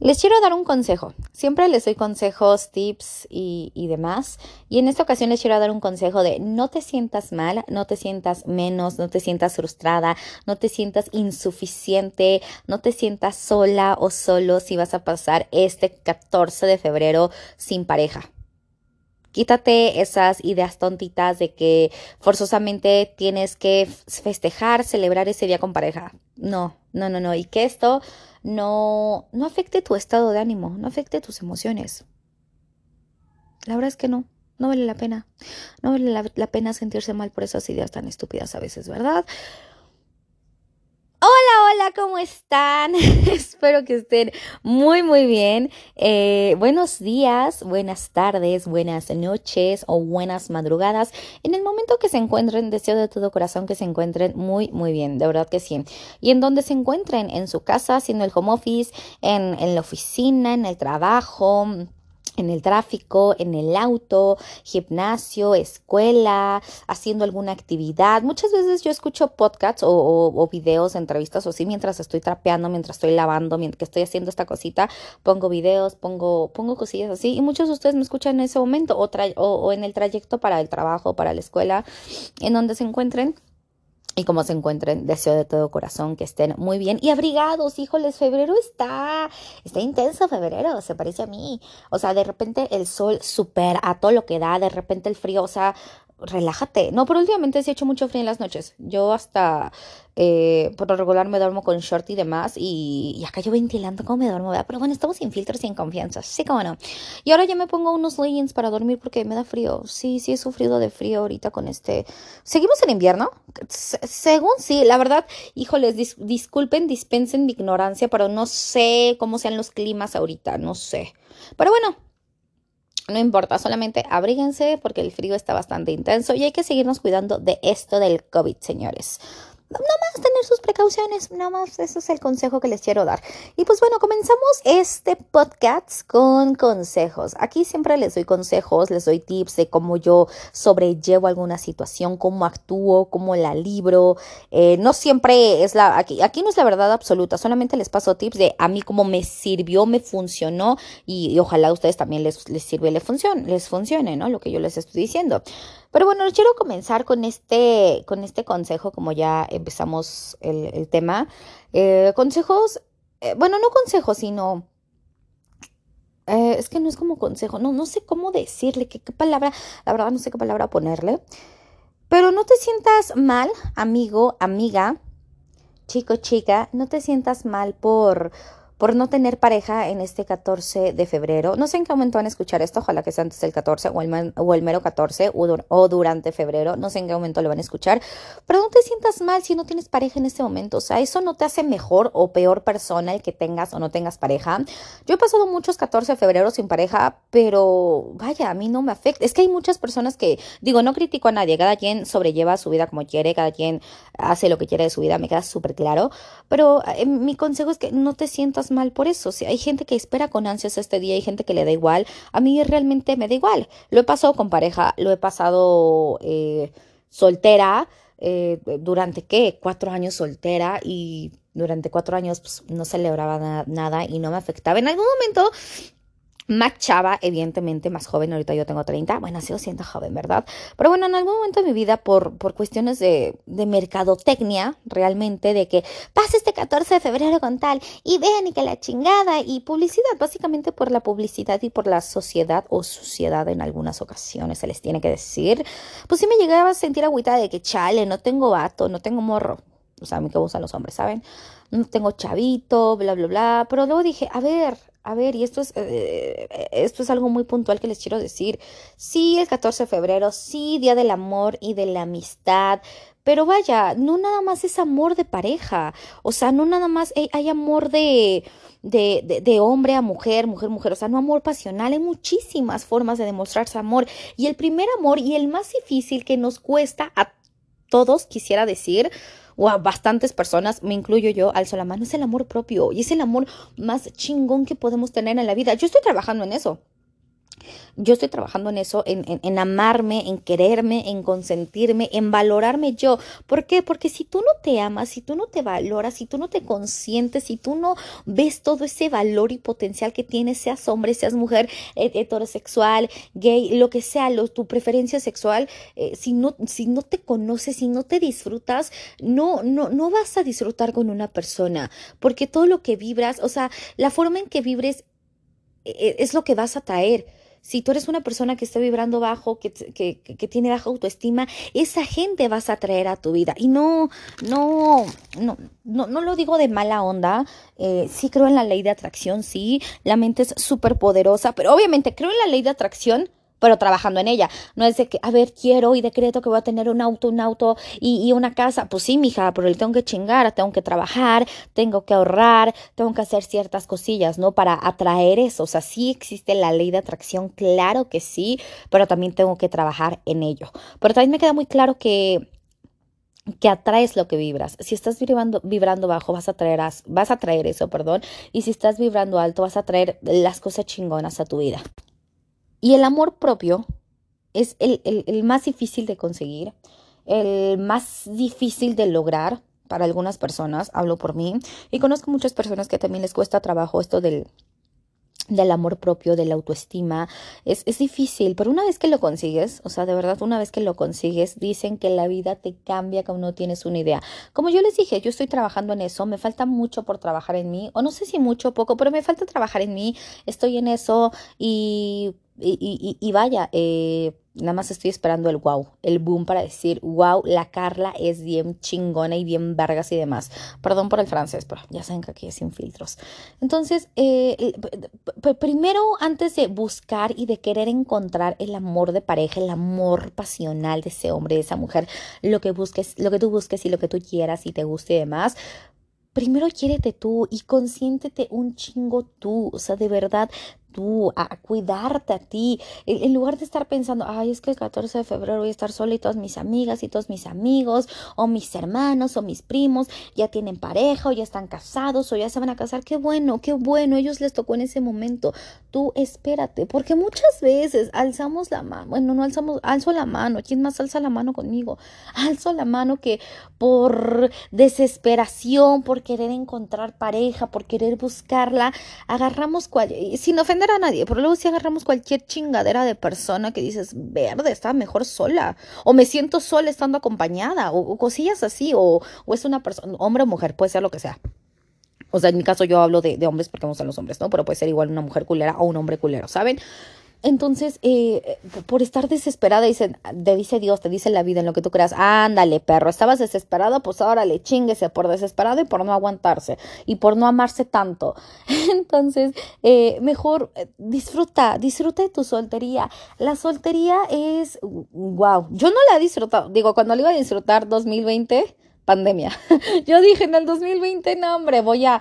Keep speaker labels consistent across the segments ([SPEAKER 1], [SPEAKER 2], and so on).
[SPEAKER 1] Les quiero dar un consejo. Siempre les doy consejos, tips y, demás. Y en esta ocasión les quiero dar un consejo de no te sientas mal, no te sientas menos, no te sientas frustrada, no te sientas insuficiente, no te sientas sola o solo si vas a pasar este 14 de febrero sin pareja. Quítate esas ideas tontitas de que forzosamente tienes que festejar, celebrar ese día con pareja. No, no, no, no. Y que esto no, no afecte tu estado de ánimo, no afecte tus emociones. La verdad es que no, no vale la pena. No vale la, la pena sentirse mal por esas ideas tan estúpidas a veces, ¿verdad? Hola, hola, ¿cómo están? Espero que estén muy, muy bien. Eh, buenos días, buenas tardes, buenas noches o buenas madrugadas. En el momento que se encuentren, deseo de todo corazón que se encuentren muy, muy bien, de verdad que sí. Y en donde se encuentren, en su casa, haciendo el home office, en, en la oficina, en el trabajo en el tráfico, en el auto, gimnasio, escuela, haciendo alguna actividad. Muchas veces yo escucho podcasts o, videos, entrevistas o así mientras estoy trapeando, mientras estoy lavando, mientras estoy haciendo esta cosita, pongo videos, pongo, pongo cosillas así y muchos de ustedes me escuchan en ese momento o, o en el trayecto para el trabajo, para la escuela, en donde se encuentren y como se encuentren, deseo de todo corazón que estén muy bien y abrigados. Híjoles, febrero está, está intenso febrero, se parece a mí. O sea, de repente el sol super a todo lo que da, de repente el frío, o sea, relájate. No, pero últimamente sí ha hecho mucho frío en las noches. Yo hasta eh, por lo regular me duermo con short y demás y, acá yo ventilando cómo me duermo, ¿verdad? Pero bueno, estamos sin filtros y sin confianza, sí como no. Y ahora ya me pongo unos leggings para dormir porque me da frío. Sí, sí he sufrido de frío ahorita con este... ¿Seguimos en invierno? según sí, la verdad, híjoles, disculpen, dispensen mi ignorancia, pero no sé cómo sean los climas ahorita, no sé. Pero bueno, no importa, solamente abríguense porque el frío está bastante intenso y hay que seguirnos cuidando de esto del COVID, señores no más tener sus precauciones, nada más eso es el consejo que les quiero dar. Y pues bueno, comenzamos este podcast con consejos. Aquí siempre les doy consejos, les doy tips de cómo yo sobrellevo alguna situación, cómo actúo, cómo la libro. Eh, no siempre es la, aquí, aquí no es la verdad absoluta, solamente les paso tips de a mí cómo me sirvió, me funcionó y, ojalá a ustedes también les, les sirve, les funcione, les funcione, ¿no? Lo que yo les estoy diciendo. Pero bueno, quiero comenzar con este, con este consejo, como ya empezamos el, tema. Eh, consejos, eh, bueno, no consejos, sino... Eh, es que no es como consejo, no, no sé cómo decirle, qué, qué palabra, la verdad no sé qué palabra ponerle. Pero no te sientas mal, amigo, amiga, chico, chica, no te sientas mal por por no tener pareja en este 14 de febrero. No sé en qué momento van a escuchar esto, ojalá que sea antes del 14 o el, o el mero 14 o, durante febrero, no sé en qué momento lo van a escuchar, pero no te sientas mal si no tienes pareja en este momento, o sea, eso no te hace mejor o peor persona el que tengas o no tengas pareja. Yo he pasado muchos 14 de febrero sin pareja, pero vaya, a mí no me afecta. Es que hay muchas personas que, digo, no critico a nadie, cada quien sobrelleva su vida como quiere, cada quien hace lo que quiere de su vida, me queda súper claro, pero eh, mi consejo es que no te sientas mal por eso. Si hay gente que espera con ansias este día, hay gente que le da igual. A mí realmente me da igual. Lo he pasado con pareja, lo he pasado eh, soltera. Eh, durante qué? Cuatro años soltera y durante cuatro años pues, no celebraba nada y no me afectaba. En algún momento más chava, evidentemente más joven, ahorita yo tengo 30, bueno, sigo siendo joven, ¿verdad? Pero bueno, en algún momento de mi vida, por, por cuestiones de, de mercadotecnia, realmente, de que pase este 14 de febrero con tal, y vean y que la chingada, y publicidad, básicamente por la publicidad y por la sociedad o suciedad en algunas ocasiones se les tiene que decir, pues sí me llegaba a sentir agüita de que chale, no tengo vato, no tengo morro, o sea, a mí que gustan los hombres, ¿saben? No tengo chavito, bla, bla, bla, pero luego dije, a ver, a ver, y esto es, eh, esto es algo muy puntual que les quiero decir. Sí, el 14 de febrero, sí, Día del Amor y de la Amistad, pero vaya, no nada más es amor de pareja, o sea, no nada más hay, amor de, de, de, de, hombre a mujer, mujer, mujer, o sea, no amor pasional, hay muchísimas formas de demostrarse amor. Y el primer amor y el más difícil que nos cuesta a todos, quisiera decir, o a bastantes personas, me incluyo yo, alzo la mano, es el amor propio y es el amor más chingón que podemos tener en la vida. Yo estoy trabajando en eso. Yo estoy trabajando en eso, en, amarme, en quererme, en consentirme, en valorarme yo. ¿Por qué? Porque si tú no te amas, si tú no te valoras, si tú no te consientes, si tú no ves todo ese valor y potencial que tienes, seas hombre, seas mujer, heterosexual, gay, lo que sea, lo, tu preferencia sexual, eh, si, no, si no te conoces, si no te disfrutas, no, no, no vas a disfrutar con una persona, porque todo lo que vibras, o sea, la forma en que vibres e, e, es lo que vas a traer. Si tú eres una persona que está vibrando bajo, que, que, que, tiene baja autoestima, esa gente vas a traer a tu vida. Y no, no, no, no, no lo digo de mala onda. Eh, sí creo en la ley de atracción, sí. La mente es súper poderosa, pero obviamente creo en la ley de atracción pero trabajando en ella. No es de que, a ver, quiero y decreto que voy a tener un auto, un auto y, una casa. Pues sí, mija, pero le tengo que chingar, tengo que trabajar, tengo que ahorrar, tengo que hacer ciertas cosillas, ¿no? Para atraer eso. O sea, sí existe la ley de atracción, claro que sí, pero también tengo que trabajar en ello. Pero también me queda muy claro que que atraes lo que vibras. Si estás vibrando, vibrando bajo, vas a, traer, vas a traer eso, perdón. Y si estás vibrando alto, vas a traer las cosas chingonas a tu vida. Y el amor propio es el, el, más difícil de conseguir, el más difícil de lograr para algunas personas, hablo por mí, y conozco muchas personas que también les cuesta trabajo esto del, del amor propio, de la autoestima, es, es, difícil, pero una vez que lo consigues, o sea, de verdad, una vez que lo consigues, dicen que la vida te cambia como no tienes una idea. Como yo les dije, yo estoy trabajando en eso, me falta mucho por trabajar en mí, o no sé si mucho o poco, pero me falta trabajar en mí, estoy en eso y y, y, y vaya, eh, nada más estoy esperando el wow, el boom para decir, wow, la Carla es bien chingona y bien vergas y demás. Perdón por el francés, pero ya saben que aquí es sin filtros. Entonces, eh, primero, antes de buscar y de querer encontrar el amor de pareja, el amor pasional de ese hombre, de esa mujer, lo que busques, lo que tú busques y lo que tú quieras y te guste y demás, primero quiérete tú y consiéntete un chingo tú, o sea, de verdad, tú, a, cuidarte a ti, en, lugar de estar pensando, ay, es que el 14 de febrero voy a estar sola y todas mis amigas y todos mis amigos, o mis hermanos, o mis primos, ya tienen pareja, o ya están casados, o ya se van a casar, qué bueno, qué bueno, ellos les tocó en ese momento, tú espérate, porque muchas veces alzamos la mano, bueno, no alzamos, alzo la mano, ¿quién más alza la mano conmigo? Alzo la mano que por desesperación, por querer encontrar pareja, por querer buscarla, agarramos cual, sin ofender a nadie, pero luego si agarramos cualquier chingadera de persona que dices, verde, está mejor sola, o me siento sola estando acompañada, o, cosillas así, o, o es una persona, hombre o mujer, puede ser lo que sea. O sea, en mi caso yo hablo de, hombres porque me gustan los hombres, ¿no? Pero puede ser igual una mujer culera o un hombre culero, ¿saben? Entonces, eh, por estar desesperada, dice, te dice Dios, te dice la vida en lo que tú creas, ándale, perro, estabas desesperado, pues ahora le chinguese por desesperado y por no aguantarse y por no amarse tanto. Entonces, eh, mejor eh, disfruta, disfruta de tu soltería. La soltería es, wow, yo no la he disfrutado, digo, cuando le iba a disfrutar 2020, pandemia. Yo dije en el 2020, no, hombre, voy a,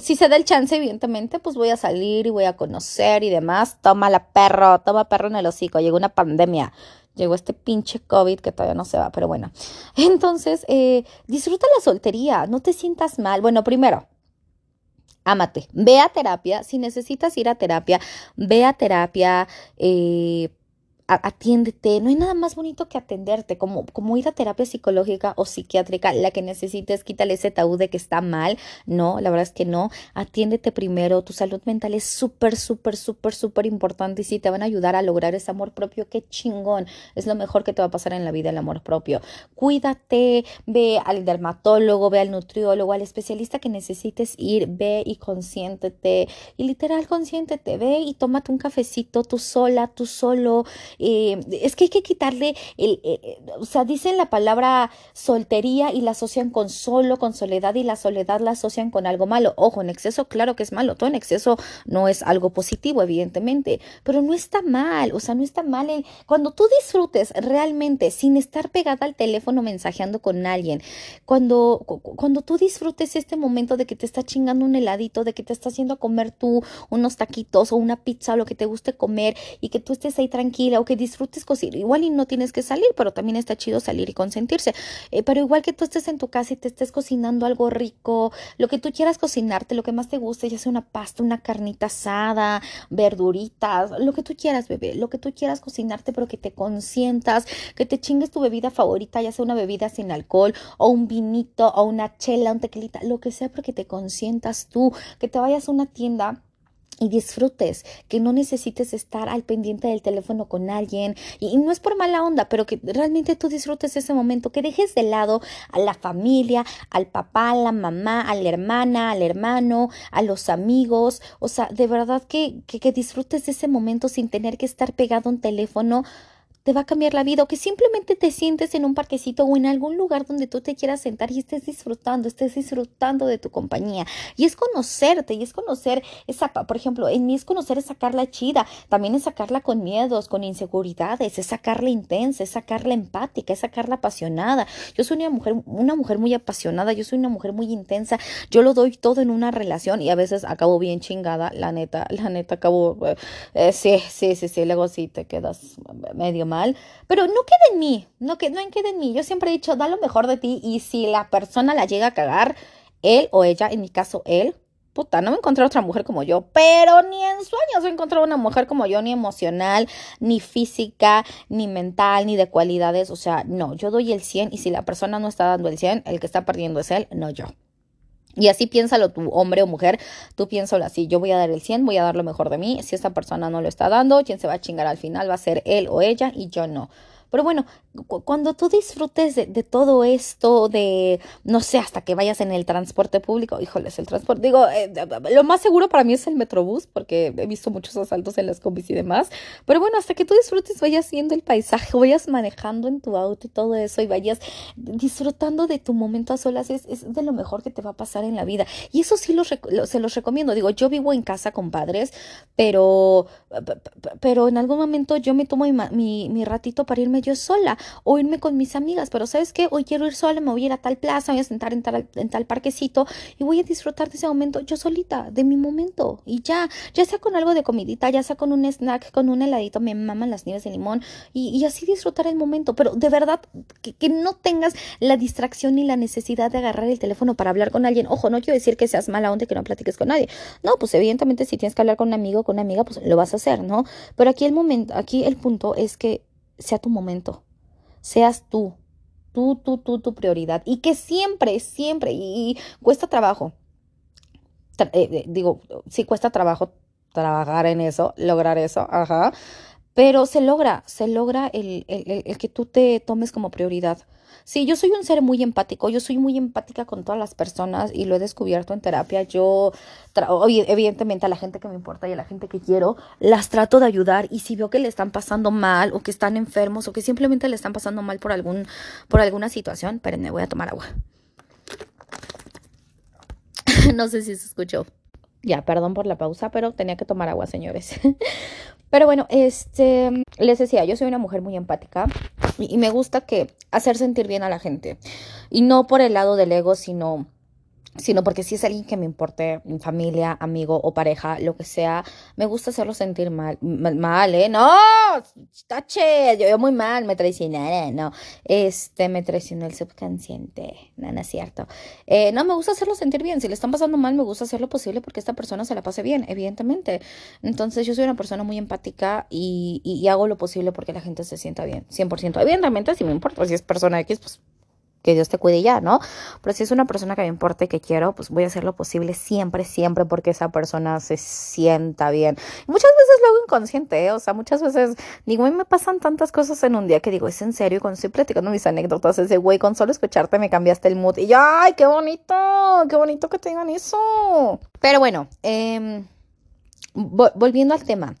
[SPEAKER 1] si se da el chance, evidentemente, pues voy a salir y voy a conocer y demás. Toma la perro, toma perro en el hocico. Llegó una pandemia. Llegó este pinche COVID que todavía no se va, pero bueno. Entonces, eh, disfruta la soltería, no te sientas mal. Bueno, primero, ámate, ve a terapia. Si necesitas ir a terapia, ve a terapia. Eh, atiéndete, no hay nada más bonito que atenderte, como, como ir a terapia psicológica o psiquiátrica, la que necesites, quítale ese tabú de que está mal, no, la verdad es que no, atiéndete primero, tu salud mental es súper, súper, súper, súper importante y si te van a ayudar a lograr ese amor propio, qué chingón, es lo mejor que te va a pasar en la vida el amor propio. Cuídate, ve al dermatólogo, ve al nutriólogo, al especialista que necesites ir, ve y consiéntete, y literal consiéntete, ve y tómate un cafecito tú sola, tú solo, eh, es que hay que quitarle, el, eh, eh, o sea, dicen la palabra soltería y la asocian con solo, con soledad y la soledad la asocian con algo malo. Ojo, en exceso, claro que es malo, todo en exceso no es algo positivo, evidentemente, pero no está mal, o sea, no está mal cuando tú disfrutes realmente sin estar pegada al teléfono mensajeando con alguien, cuando, cuando tú disfrutes este momento de que te está chingando un heladito, de que te está haciendo comer tú unos taquitos o una pizza o lo que te guste comer y que tú estés ahí tranquila que disfrutes cocinar. Igual y no tienes que salir, pero también está chido salir y consentirse. Eh, pero igual que tú estés en tu casa y te estés cocinando algo rico, lo que tú quieras cocinarte, lo que más te guste, ya sea una pasta, una carnita asada, verduritas, lo que tú quieras, bebé, lo que tú quieras cocinarte, pero que te consientas, que te chingues tu bebida favorita, ya sea una bebida sin alcohol o un vinito o una chela, un tequilita, lo que sea, pero que te consientas tú, que te vayas a una tienda y disfrutes, que no necesites estar al pendiente del teléfono con alguien y, no es por mala onda, pero que realmente tú disfrutes ese momento, que dejes de lado a la familia, al papá, a la mamá, a la hermana, al hermano, a los amigos, o sea, de verdad que, que, que disfrutes de ese momento sin tener que estar pegado a un teléfono te va a cambiar la vida o que simplemente te sientes en un parquecito o en algún lugar donde tú te quieras sentar y estés disfrutando, estés disfrutando de tu compañía. Y es conocerte y es conocer esa, por ejemplo, en mí es conocer es sacarla chida, también es sacarla con miedos, con inseguridades, es sacarla intensa, es sacarla empática, es sacarla apasionada. Yo soy una mujer, una mujer muy apasionada, yo soy una mujer muy intensa, yo lo doy todo en una relación y a veces acabo bien chingada, la neta, la neta acabo, eh, eh, sí, sí, sí, sí, luego sí te quedas medio pero no queda en mí, no, que, en mí. Yo siempre he dicho, da lo mejor de ti y si la persona la llega a cagar, él o ella, en mi caso él, puta, no me encontré otra mujer como yo, pero ni en sueños he encontrado una mujer como yo, ni emocional, ni física, ni mental, ni de cualidades. O sea, no, yo doy el 100 y si la persona no está dando el 100, el que está perdiendo es él, no yo. Y así piénsalo tu hombre o mujer, tú piénsalo así, yo voy a dar el 100, voy a dar lo mejor de mí, si esta persona no lo está dando, quien se va a chingar al final va a ser él o ella y yo no. Pero bueno, cuando tú disfrutes de, todo esto, de, no sé, hasta que vayas en el transporte público, híjoles, el transporte, digo, eh, lo más seguro para mí es el metrobús, porque he visto muchos asaltos en las combis y demás. Pero bueno, hasta que tú disfrutes, vayas viendo el paisaje, vayas manejando en tu auto y todo eso, y vayas disfrutando de tu momento a solas, es, es de lo mejor que te va a pasar en la vida. Y eso sí los, se los recomiendo. Digo, yo vivo en casa con padres, pero, pero en algún momento yo me tomo mi, mi ratito para irme yo sola o irme con mis amigas, pero ¿sabes qué? Hoy quiero ir sola, me voy a ir a tal plaza, voy a sentar en tal, en tal parquecito y voy a disfrutar de ese momento yo solita, de mi momento y ya, ya sea con algo de comidita, ya sea con un snack, con un heladito, me maman las nieves de limón y, así disfrutar el momento, pero de verdad que, que no tengas la distracción ni la necesidad de agarrar el teléfono para hablar con alguien. Ojo, no quiero decir que seas mala onda y que no platiques con nadie. No, pues evidentemente si tienes que hablar con un amigo o con una amiga, pues lo vas a hacer, ¿no? Pero aquí el momento, aquí el punto es que sea tu momento, seas tú, tú, tú, tú, tu prioridad y que siempre, siempre, y, cuesta trabajo, eh, eh, digo, sí cuesta trabajo trabajar en eso, lograr eso, ajá, pero se logra, se logra el, el, el que tú te tomes como prioridad. Sí, yo soy un ser muy empático, yo soy muy empática con todas las personas y lo he descubierto en terapia. Yo, evidentemente, a la gente que me importa y a la gente que quiero, las trato de ayudar y si veo que le están pasando mal o que están enfermos o que simplemente le están pasando mal por, algún, por alguna situación, espérenme, voy a tomar agua. no sé si se escuchó. Ya, perdón por la pausa, pero tenía que tomar agua, señores. pero bueno, este, les decía, yo soy una mujer muy empática y, me gusta que hacer sentir bien a la gente. Y no por el lado del ego, sino sino porque si es alguien que me importe, familia, amigo o pareja, lo que sea, me gusta hacerlo sentir mal, mal, ¿eh? No, tache, yo, muy mal, me traicioné, no, este, me traicionó el subconsciente, no, no es cierto. Eh, no, me gusta hacerlo sentir bien, si le están pasando mal, me gusta hacer lo posible porque esta persona se la pase bien, evidentemente. Entonces, yo soy una persona muy empática y hago lo posible porque la gente se sienta bien, 100%. Evidentemente, si me importa, si es persona X, pues que Dios te cuide ya, ¿no? Pero si es una persona que me importa y que quiero, pues voy a hacer lo posible siempre, siempre porque esa persona se sienta bien. muchas veces lo hago inconsciente, ¿eh? o sea, muchas veces digo, me pasan tantas cosas en un día que digo, es en serio, cuando estoy platicando mis anécdotas, ese güey, con solo escucharte me cambiaste el mood y yo, ay, qué bonito, qué bonito que tengan eso. Pero bueno, eh, volviendo al tema,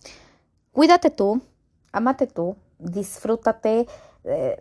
[SPEAKER 1] cuídate tú, amate tú, disfrútate, eh,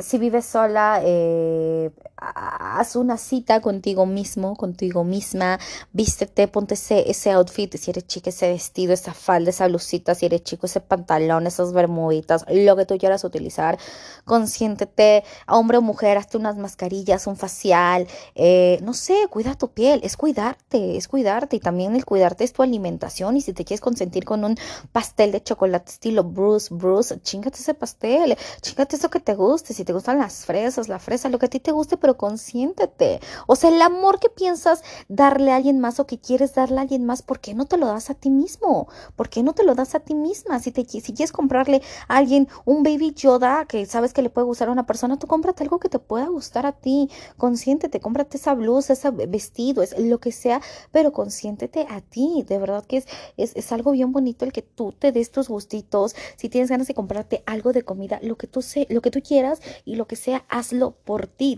[SPEAKER 1] si vives sola, eh, haz una cita contigo mismo, contigo misma, vístete, ponte ese, ese outfit, si eres chica, ese vestido, esa falda, esa blusita, si eres chico, ese pantalón, esas bermuditas, lo que tú quieras utilizar, consiéntete, hombre o mujer, hazte unas mascarillas, un facial, eh, no sé, cuida tu piel, es cuidarte, es cuidarte y también el cuidarte es tu alimentación y si te quieres consentir con un pastel de chocolate estilo Bruce, Bruce, chingate ese pastel, chingate eso que te guste, si te gustan las fresas, la fresa, lo que a ti te guste, pero consiéntete. O sea, el amor que piensas darle a alguien más o que quieres darle a alguien más, ¿por qué no te lo das a ti mismo? ¿Por qué no te lo das a ti misma? Si, te, si quieres comprarle a alguien un baby Yoda que sabes que le puede gustar a una persona, tú cómprate algo que te pueda gustar a ti. Consiéntete, cómprate esa blusa, ese vestido, es lo que sea, pero consiéntete a ti. De verdad que es, es, es algo bien bonito el que tú te des tus gustitos. Si tienes ganas de comprarte algo de comida, lo que tú, sé, lo que tú quieras y lo que sea, hazlo por ti.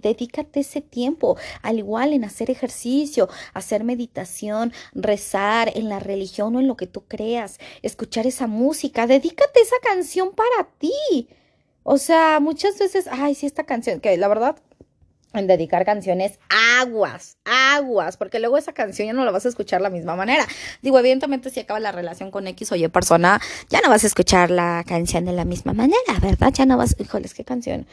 [SPEAKER 1] Ese tiempo, al igual en hacer ejercicio, hacer meditación, rezar en la religión o en lo que tú creas, escuchar esa música. Dedícate esa canción para ti. O sea, muchas veces, ay, sí, esta canción, que la verdad, en dedicar canciones aguas, aguas, porque luego esa canción ya no la vas a escuchar la misma manera. Digo, evidentemente si acaba la relación con X o Y persona, ya no vas a escuchar la canción de la misma manera, ¿verdad? Ya no vas, híjoles, qué canción.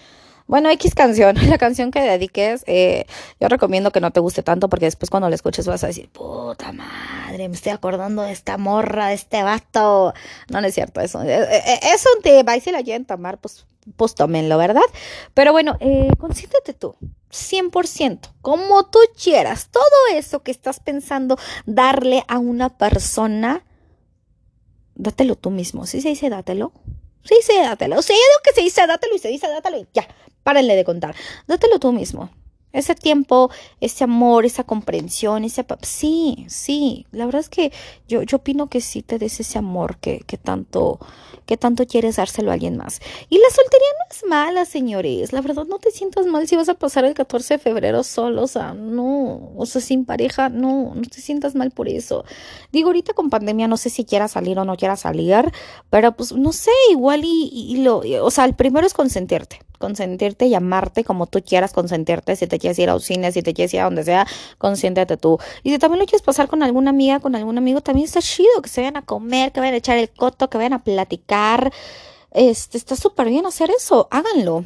[SPEAKER 1] Bueno, X canción, la canción que dediques, eh, yo recomiendo que no te guste tanto porque después cuando la escuches vas a decir, puta madre, me estoy acordando de esta morra, de este vato. No, no es cierto, eso es, es un tema y si la quieren tomar, pues, pues tómenlo, ¿verdad? Pero bueno, eh, consiéntete tú. 100%, como tú quieras, todo eso que estás pensando darle a una persona, dátelo tú mismo. ¿Sí se dice dátelo? Sí, sí, dátelo. Sí, digo que se dice dátelo y se dice dátelo y ya, párenle de contar. Dátelo tú mismo. Ese tiempo, ese amor, esa comprensión, ese... Sí, sí, la verdad es que yo, yo opino que sí te des ese amor que, que, tanto, que tanto quieres dárselo a alguien más. Y la soltería no es mala, señores. La verdad, no te sientas mal si vas a pasar el 14 de febrero solo, o sea, no, o sea, sin pareja, no, no te sientas mal por eso. Digo, ahorita con pandemia no sé si quieras salir o no quieras salir, pero pues no sé, igual y, y lo, o sea, el primero es consentirte consentirte y amarte como tú quieras consentirte. Si te quieres ir a un cine, si te quieres ir a donde sea, consiéntete tú. Y si también lo quieres pasar con alguna amiga, con algún amigo, también está chido que se vayan a comer, que vayan a echar el coto, que vayan a platicar. Este, está súper bien hacer eso. Háganlo.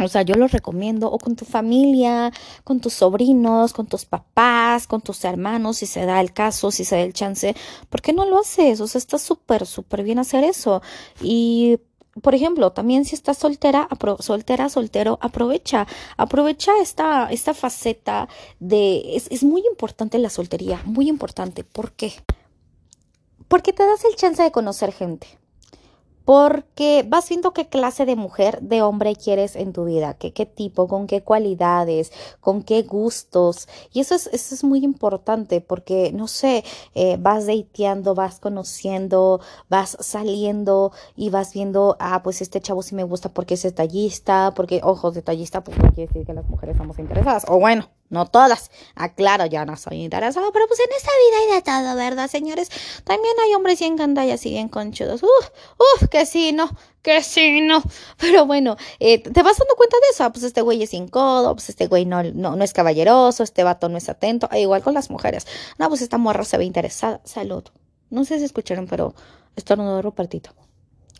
[SPEAKER 1] O sea, yo lo recomiendo o con tu familia, con tus sobrinos, con tus papás, con tus hermanos, si se da el caso, si se da el chance. ¿Por qué no lo haces? O sea, está súper, súper bien hacer eso. Y por ejemplo, también si estás soltera, soltera, soltero, aprovecha, aprovecha esta, esta faceta de, es, es muy importante la soltería, muy importante. ¿Por qué? Porque te das el chance de conocer gente porque vas viendo qué clase de mujer, de hombre quieres en tu vida, qué, qué tipo, con qué cualidades, con qué gustos. Y eso es, eso es muy importante porque, no sé, eh, vas dateando, vas conociendo, vas saliendo y vas viendo, ah, pues este chavo sí me gusta porque es detallista, porque, ojo, detallista, pues no quiere decir que las mujeres estamos interesadas. O bueno, no todas. Aclaro, ya no soy interesado, pero pues en esta vida hay de todo, ¿verdad, señores? También hay hombres bien gandallas y bien conchudos. Uf, uf, que sí, no, que sí, no. Pero bueno, eh, te vas dando cuenta de eso. Ah, pues este güey es incómodo, pues este güey no, no, no es caballeroso, este vato no es atento. E igual con las mujeres. No, pues esta morra se ve interesada. Salud. No sé si escucharon, pero estornudo Rupertito.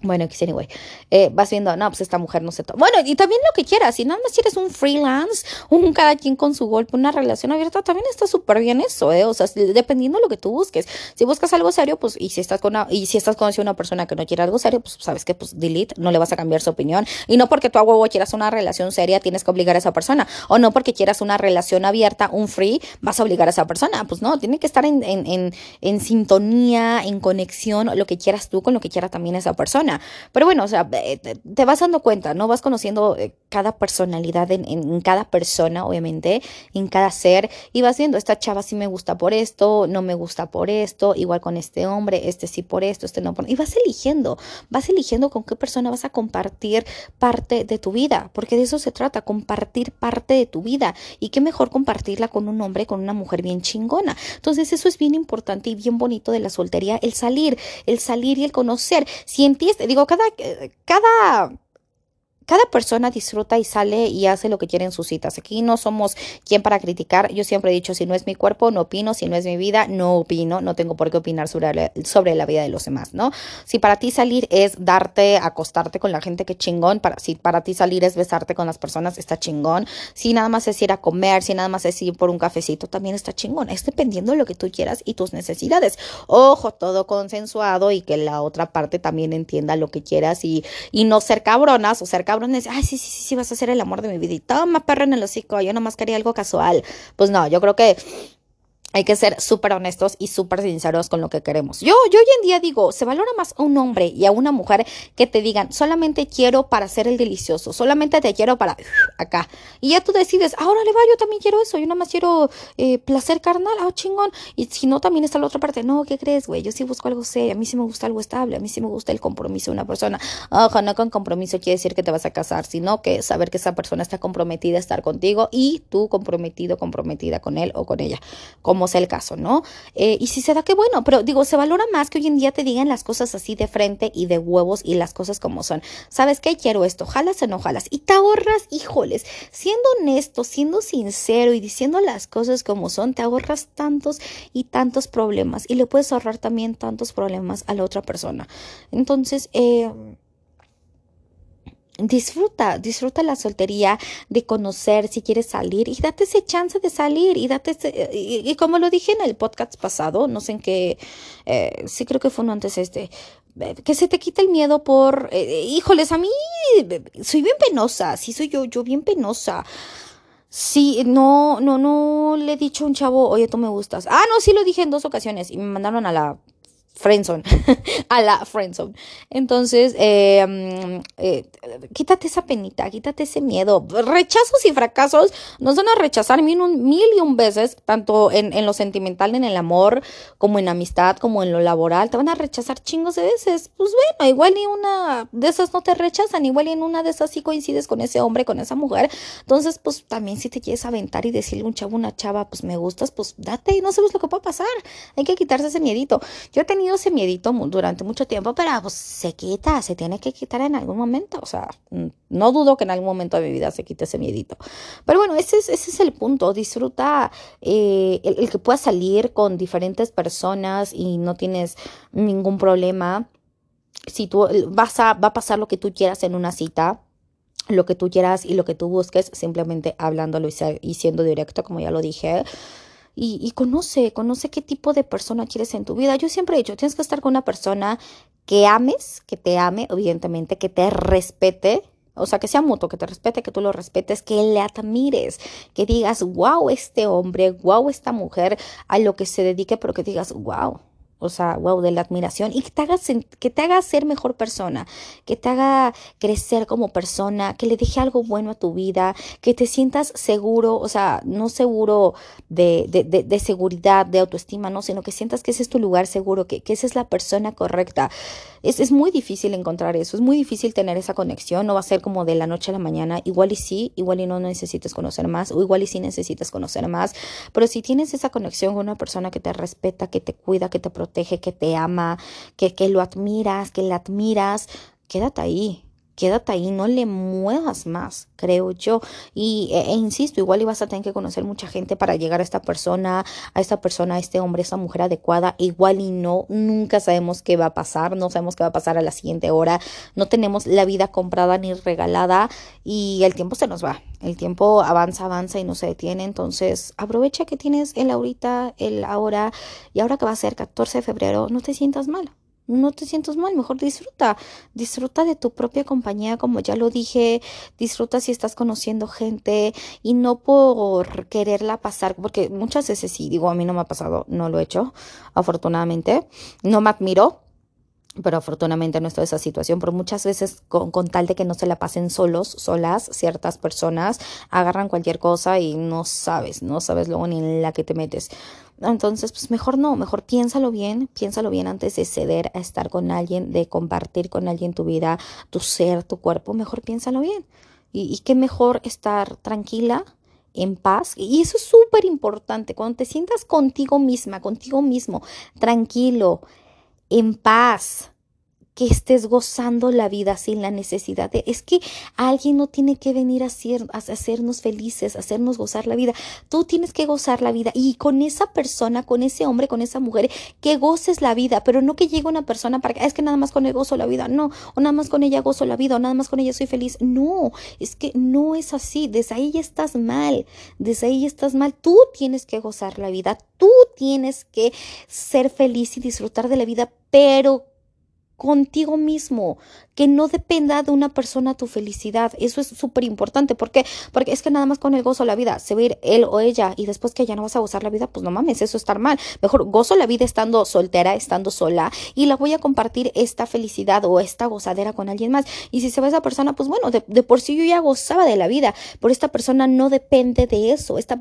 [SPEAKER 1] Bueno, X anyway. Eh, vas viendo, no, pues esta mujer no se toma. Bueno, y también lo que quieras. Si nada más quieres un freelance, un cada quien con su golpe, una relación abierta, también está súper bien eso, ¿eh? O sea, dependiendo de lo que tú busques. Si buscas algo serio, pues, y si estás con una, y si estás conociendo a una persona que no quiere algo serio, pues sabes que, pues, delete, no le vas a cambiar su opinión. Y no porque tú a huevo quieras una relación seria, tienes que obligar a esa persona. O no porque quieras una relación abierta, un free, vas a obligar a esa persona. Pues no, tiene que estar en, en, en, en sintonía, en conexión, lo que quieras tú con lo que quiera también esa persona. Pero bueno, o sea, te vas dando cuenta, ¿no? Vas conociendo eh, cada personalidad en, cada persona, obviamente, en cada ser, y vas viendo, esta chava sí me gusta por esto, no me gusta por esto, igual con este hombre, este sí por esto, este no por... Y vas eligiendo, vas eligiendo con qué persona vas a compartir parte de tu vida, porque de eso se trata, compartir parte de tu vida. Y qué mejor compartirla con un hombre, con una mujer bien chingona. Entonces eso es bien importante y bien bonito de la soltería, el salir, el salir y el conocer. Si entiendes, digo, cada cada, cada persona disfruta y sale y hace lo que quiere en sus citas. Aquí no somos quien para criticar. Yo siempre he dicho, si no es mi cuerpo, no opino. Si no es mi vida, no opino. No tengo por qué opinar sobre la, sobre la vida de los demás, ¿no? Si para ti salir es darte, acostarte con la gente, que chingón. Para, si para ti salir es besarte con las personas, está chingón. Si nada más es ir a comer, si nada más es ir por un cafecito, también está chingón. Es dependiendo de lo que tú quieras y tus necesidades. Ojo, todo consensuado y que la otra parte también entienda lo que quieras y, y no ser cabronas o ser cabronas ay, sí, sí, sí, sí, vas a ser el amor de mi vida y toma perro en el hocico, yo nomás quería algo casual. Pues no, yo creo que hay que ser súper honestos y súper sinceros con lo que queremos. Yo, yo hoy en día digo, se valora más a un hombre y a una mujer que te digan, solamente quiero para ser el delicioso, solamente te quiero para acá. Y ya tú decides, ahora le va, yo también quiero eso, yo nada más quiero eh, placer carnal, ah, chingón. Y si no, también está la otra parte, no, ¿qué crees, güey? Yo sí busco algo serio, a mí sí me gusta algo estable, a mí sí me gusta el compromiso de una persona. Ojo, no con compromiso quiere decir que te vas a casar, sino que saber que esa persona está comprometida a estar contigo y tú comprometido, comprometida con él o con ella sea el caso, ¿no? Eh, y si se da, qué bueno, pero digo, se valora más que hoy en día te digan las cosas así de frente y de huevos y las cosas como son. ¿Sabes qué? Quiero esto, jalas o no jalas. Y te ahorras, híjoles, siendo honesto, siendo sincero y diciendo las cosas como son, te ahorras tantos y tantos problemas y le puedes ahorrar también tantos problemas a la otra persona. Entonces, eh, disfruta, disfruta la soltería, de conocer si quieres salir y date ese chance de salir y date ese, y, como lo dije en el podcast pasado, no sé en qué, eh, sí creo que fue uno antes este, eh, que se te quita el miedo por, eh, híjoles, a mí soy bien penosa, sí soy yo, yo bien penosa. Sí, no, no, no le he dicho a un chavo, oye, tú me gustas. Ah, no, sí lo dije en dos ocasiones y me mandaron a la friendzone, a la friendzone. Entonces, eh, mm, eh, quítate esa penita, quítate ese miedo. Rechazos y fracasos nos van a rechazar mil, mil y un veces, tanto en, lo sentimental, en el amor, como en amistad, como en lo laboral. Te van a rechazar chingos de veces. Pues bueno, igual y una de esas no te rechazan, igual y en una de esas sí coincides con ese hombre, con esa mujer. Entonces, pues también si te quieres aventar y decirle a un chavo, una chava, pues me gustas, pues date y no sabes lo que puede pasar. Hay que quitarse ese miedito. Yo he tenido ese miedito durante mucho tiempo, pero pues se quita, se tiene que quitar en algún momento. O sea, no dudo que en algún momento de mi vida se quite ese miedito. Pero bueno, ese es, ese es el punto. Disfruta eh, el, que puedas salir con diferentes personas y no tienes ningún problema. Si tú vas a, va a pasar lo que tú quieras en una cita, lo que tú quieras y lo que tú busques, simplemente hablándolo y siendo directo, como ya lo dije y, conoce, conoce qué tipo de persona quieres en tu vida. Yo siempre he dicho, tienes que estar con una persona que ames, que te ame, evidentemente, que te respete, o sea, que sea mutuo, que te respete, que tú lo respetes, que le admires, que digas, wow, este hombre, wow, esta mujer, a lo que se dedique, pero que digas, wow, o sea, wow, de la admiración y que te, haga, que te haga ser mejor persona, que te haga crecer como persona, que le deje algo bueno a tu vida, que te sientas seguro, o sea, no seguro de, de, de, seguridad, de autoestima, no, sino que sientas que ese es tu lugar seguro, que, que esa es la persona correcta. Es, es muy difícil encontrar eso, es muy difícil tener esa conexión, no va a ser como de la noche a la mañana, igual y sí, igual y no necesitas conocer más, o igual y sí necesitas conocer más, pero si tienes esa conexión con una persona que te respeta, que te cuida, que te protege, que te ama, que, que lo admiras, que la admiras, quédate ahí, quédate ahí, no le muevas más, creo yo. Y e, e, insisto, igual ibas a tener que conocer mucha gente para llegar a esta persona, a esta persona, a este hombre, a esta mujer adecuada. Igual y no, nunca sabemos qué va a pasar, no sabemos qué va a pasar a la siguiente hora, no tenemos la vida comprada ni regalada y el tiempo se nos va. El tiempo avanza, avanza y no se detiene. Entonces, aprovecha que tienes el ahorita, el ahora y ahora que va a ser 14 de febrero, no te sientas mal no te sientas mal, mejor disfruta, disfruta de tu propia compañía, como ya lo dije, disfruta si estás conociendo gente y no por quererla pasar, porque muchas veces sí, digo, a mí no me ha pasado, no lo he hecho, afortunadamente, no me admiro, pero afortunadamente no estoy en esa situación, pero muchas veces con, con, tal de que no se la pasen solos, solas, ciertas personas agarran cualquier cosa y no sabes, no sabes luego ni en la que te metes. Entonces, pues mejor no, mejor piénsalo bien, piénsalo bien antes de ceder a estar con alguien, de compartir con alguien tu vida, tu ser, tu cuerpo, mejor piénsalo bien. Y, y qué mejor estar tranquila, en paz. Y eso es súper importante, cuando te sientas contigo misma, contigo mismo, tranquilo, en paz, que estés gozando la vida sin la necesidad de, es que alguien no tiene que venir a, hacer, a hacernos felices, a hacernos gozar la vida. Tú tienes que gozar la vida y con esa persona, con ese hombre, con esa mujer, que goces la vida, pero no que llegue una persona para que, es que nada más con él gozo la vida, no, o nada más con ella gozo la vida, o nada más con ella soy feliz. No, es que no es así, desde ahí ya estás mal, desde ahí estás mal. Tú tienes que gozar la vida, tú tienes que ser feliz y disfrutar de la vida, pero contigo mismo, que no dependa de una persona tu felicidad. Eso es súper importante. ¿Por qué? Porque es que nada más con el gozo la vida se va a ir él o ella y después que ya no vas a gozar la vida, pues no mames, eso estar mal. Mejor gozo la vida estando soltera, estando sola y la voy a compartir esta felicidad o esta gozadera con alguien más. Y si se va esa persona, pues bueno, de, por sí yo ya gozaba de la vida, pero esta persona no depende de eso. Esta,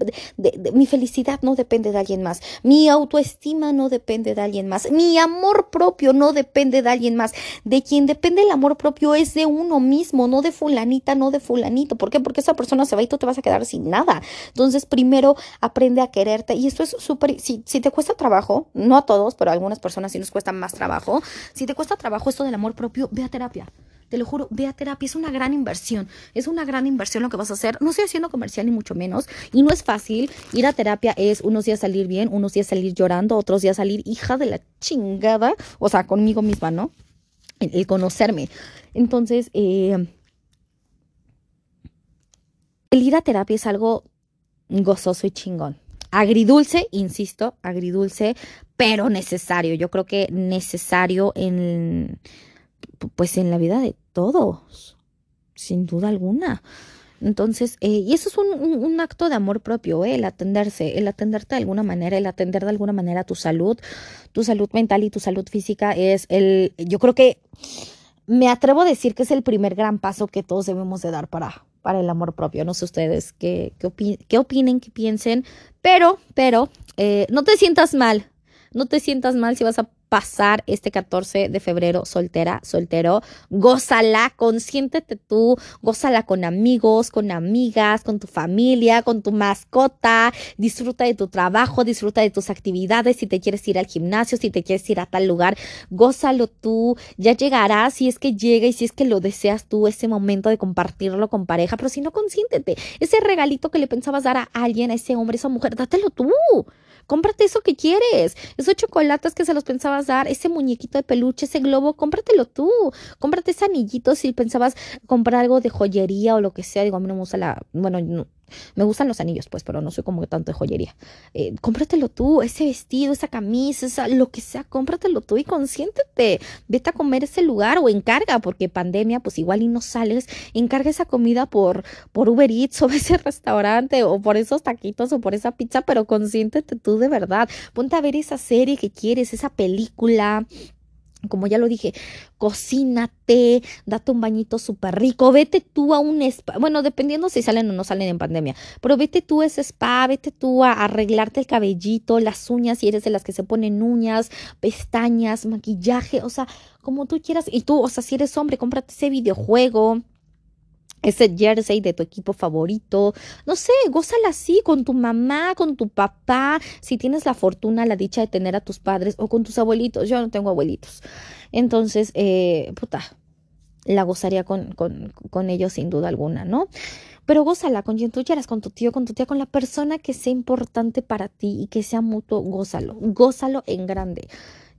[SPEAKER 1] mi felicidad no depende de alguien más. Mi autoestima no depende de alguien más. Mi amor propio no depende de alguien más. De quien depende el amor propio es de uno mismo, no de fulanita, no de fulanito. ¿Por qué? Porque esa persona se va y tú te vas a quedar sin nada. Entonces, primero aprende a quererte. Y esto es súper, si, si te cuesta trabajo, no a todos, pero a algunas personas sí nos cuesta más trabajo. Si te cuesta trabajo esto del amor propio, ve a terapia. Te lo juro, ve a terapia, es una gran inversión, es una gran inversión lo que vas a hacer. No estoy haciendo comercial ni mucho menos y no es fácil. Ir a terapia es unos días salir bien, unos días salir llorando, otros días salir hija de la chingada, o sea, conmigo misma, ¿no? El, conocerme. Entonces, eh, el ir a terapia es algo gozoso y chingón. Agridulce, insisto, agridulce, pero necesario. Yo creo que necesario en, pues en la vida de todos, sin duda alguna. Entonces, eh, y eso es un, un, acto de amor propio, eh, el atenderse, el atenderte de alguna manera, el atender de alguna manera tu salud, tu salud mental y tu salud física es el, yo creo que me atrevo a decir que es el primer gran paso que todos debemos de dar para, para el amor propio. No sé ustedes qué, qué, qué opinen, qué piensen, pero, pero, eh, no te sientas mal, no te sientas mal si vas a pasar este 14 de febrero soltera, soltero. Gózala, consiéntete tú, gózala con amigos, con amigas, con tu familia, con tu mascota. Disfruta de tu trabajo, disfruta de tus actividades. Si te quieres ir al gimnasio, si te quieres ir a tal lugar, gózalo tú. Ya llegará si es que llega y si es que lo deseas tú, ese momento de compartirlo con pareja. Pero si no, consiéntete. Ese regalito que le pensabas dar a alguien, a ese hombre, a esa mujer, dátelo tú. Cómprate eso que quieres. Esos chocolates que se los pensabas dar, ese muñequito de peluche, ese globo, cómpratelo tú. Cómprate ese anillito si pensabas comprar algo de joyería o lo que sea. Digo, a mí no me gusta la. Bueno, no, me gustan los anillos, pues, pero no soy como tanto de joyería. Eh, cómpratelo tú, ese vestido, esa camisa, esa, lo que sea, cómpratelo tú y consiéntete. Vete a comer ese lugar o encarga, porque pandemia, pues igual y no sales. Encarga esa comida por, por Uber Eats o ese restaurante o por esos taquitos o por esa pizza, pero consiéntete tú de verdad. Ponte a ver esa serie que quieres, esa película, como ya lo dije, cocínate, date un bañito súper rico, vete tú a un spa, bueno, dependiendo si salen o no salen en pandemia, pero vete tú a ese spa, vete tú a arreglarte el cabellito, las uñas, si eres de las que se ponen uñas, pestañas, maquillaje, o sea, como tú quieras, y tú, o sea, si eres hombre, cómprate ese videojuego, ese jersey de tu equipo favorito. No sé, gózala así con tu mamá, con tu papá, si tienes la fortuna, la dicha de tener a tus padres o con tus abuelitos. Yo no tengo abuelitos. Entonces, eh, puta, la gozaría con, con, con ellos sin duda alguna, ¿no? Pero gózala con quien tú quieras, con tu tío, con tu tía, con la persona que sea importante para ti y que sea mutuo, gózalo, gózalo en grande.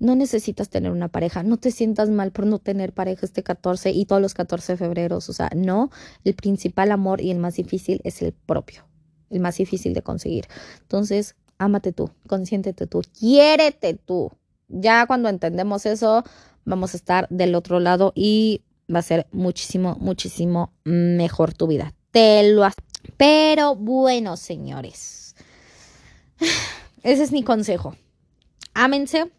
[SPEAKER 1] No necesitas tener una pareja, no te sientas mal por no tener pareja este 14 y todos los 14 de febrero, o sea, no, el principal amor y el más difícil es el propio, el más difícil de conseguir. Entonces, ámate tú, consiéntete tú, quiérete tú. Ya cuando entendemos eso, vamos a estar del otro lado y va a ser muchísimo, muchísimo mejor tu vida. Te lo Pero bueno, señores, ese es mi consejo. Ámense,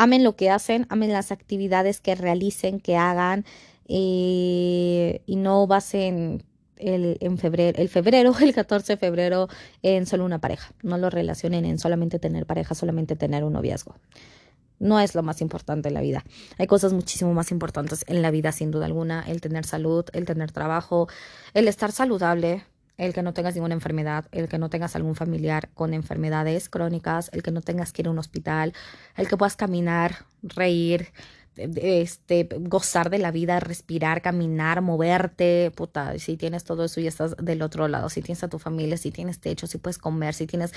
[SPEAKER 1] amen lo que hacen, amen las actividades que realicen, que hagan eh, y no basen el, en febrero, el febrero, el 14 de febrero en solo una pareja. No lo relacionen en solamente tener pareja, solamente tener un noviazgo. No es lo más importante en la vida. Hay cosas muchísimo más importantes en la vida, sin duda alguna. El tener salud, el tener trabajo, el estar saludable, el que no tengas ninguna enfermedad, el que no tengas algún familiar con enfermedades crónicas, el que no tengas que ir a un hospital, el que puedas caminar, reír, este, gozar de la vida, respirar, caminar, moverte, puta, si tienes todo eso y estás del otro lado, si tienes a tu familia, si tienes techo, si puedes comer, si tienes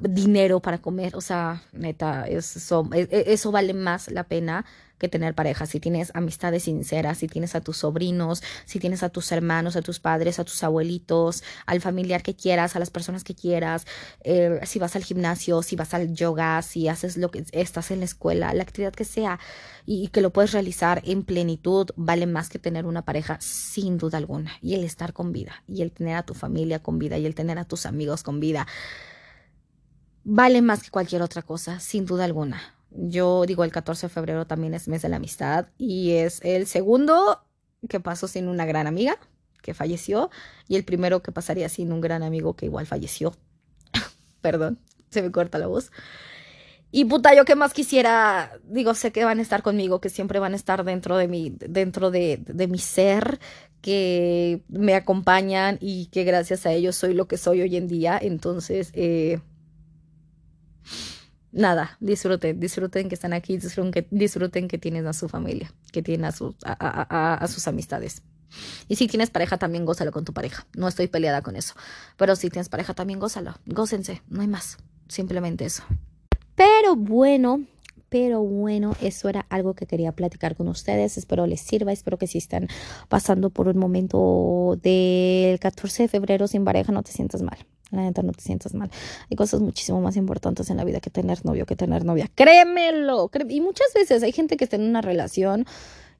[SPEAKER 1] dinero para comer, o sea, neta, eso, e, e, eso vale más la pena que tener pareja. Si tienes amistades sinceras, si tienes a tus sobrinos, si tienes a tus hermanos, a tus padres, a tus abuelitos, al familiar que quieras, a las personas que quieras, eh, si vas al gimnasio, si vas al yoga, si haces lo que estás en la escuela, la actividad que sea y que lo puedes realizar en plenitud, vale más que tener una pareja sin duda alguna. Y el estar con vida, y el tener a tu familia con vida, y el tener a tus amigos con vida, vale más que cualquier otra cosa, sin duda alguna. Yo digo, el 14 de febrero también es mes de la amistad y es el segundo que pasó sin una gran amiga que falleció y el primero que pasaría sin un gran amigo que igual falleció. Perdón, se me corta la voz. Y puta, yo que más quisiera, digo, sé que van a estar conmigo, que siempre van a estar dentro de mi, dentro de, de mi ser, que me acompañan y que gracias a ellos soy lo que soy hoy en día. Entonces, eh, nada, disfruten, disfruten que están aquí, disfruten que, disfruten que tienen a su familia, que tienen a, sus, amistades. Y si tienes pareja, también gózalo con tu pareja. No estoy peleada con eso. Pero si tienes pareja, también gózalo. Gócense, no hay más. Simplemente eso. Pero bueno, pero bueno, eso era algo que quería platicar con ustedes. Espero les sirva. Espero que si están pasando por un momento del 14 de febrero sin pareja, no te sientas mal. La neta, no te sientas mal. Hay cosas muchísimo más importantes en la vida que tener novio, que tener novia. Créemelo. y muchas veces hay gente que está en una relación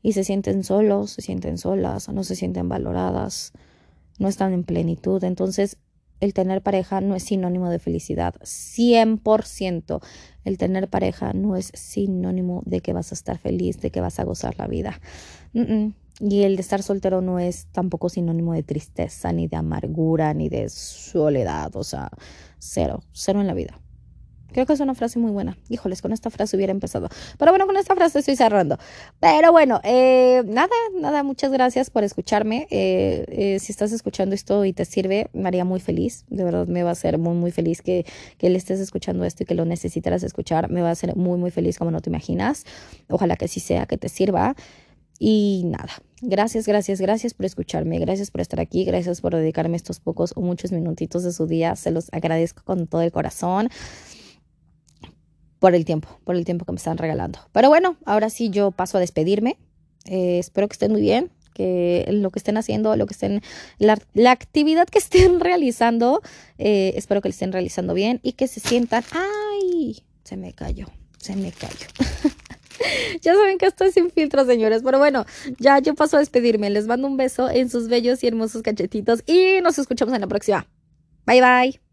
[SPEAKER 1] y se sienten solos, se sienten solas, no se sienten valoradas, no están en plenitud. Entonces, el tener pareja no es sinónimo de felicidad. 100%. El tener pareja no es sinónimo de que vas a estar feliz, de que vas a gozar la vida. Y el de estar soltero no es tampoco sinónimo de tristeza, ni de amargura, ni de soledad. O sea, cero, cero en la vida. Creo que es una frase muy buena. Híjoles, con esta frase hubiera empezado. Pero bueno, con esta frase estoy cerrando. Pero bueno, eh, nada, nada, muchas gracias por escucharme. Eh, eh, si estás escuchando esto y te sirve, me haría muy feliz. De verdad, me va a hacer muy, muy feliz que, que le estés escuchando esto y que lo necesitaras escuchar. Me va a hacer muy, muy feliz como no te imaginas. Ojalá que sí sea, que te sirva. Y nada, gracias, gracias, gracias por escucharme, gracias por estar aquí, gracias por dedicarme estos pocos o muchos minutitos de su día, se los agradezco con todo el corazón por el tiempo, por el tiempo que me están regalando. Pero bueno, ahora sí yo paso a despedirme, eh, espero que estén muy bien, que lo que estén haciendo, lo que estén, la, actividad que estén realizando, eh, espero que lo estén realizando bien y que se sientan, ay, se me cayó, se me cayó. ya saben que estoy sin filtro, señores. Pero bueno, ya yo paso a despedirme. Les mando un beso en sus bellos y hermosos cachetitos y nos escuchamos en la próxima. Bye bye.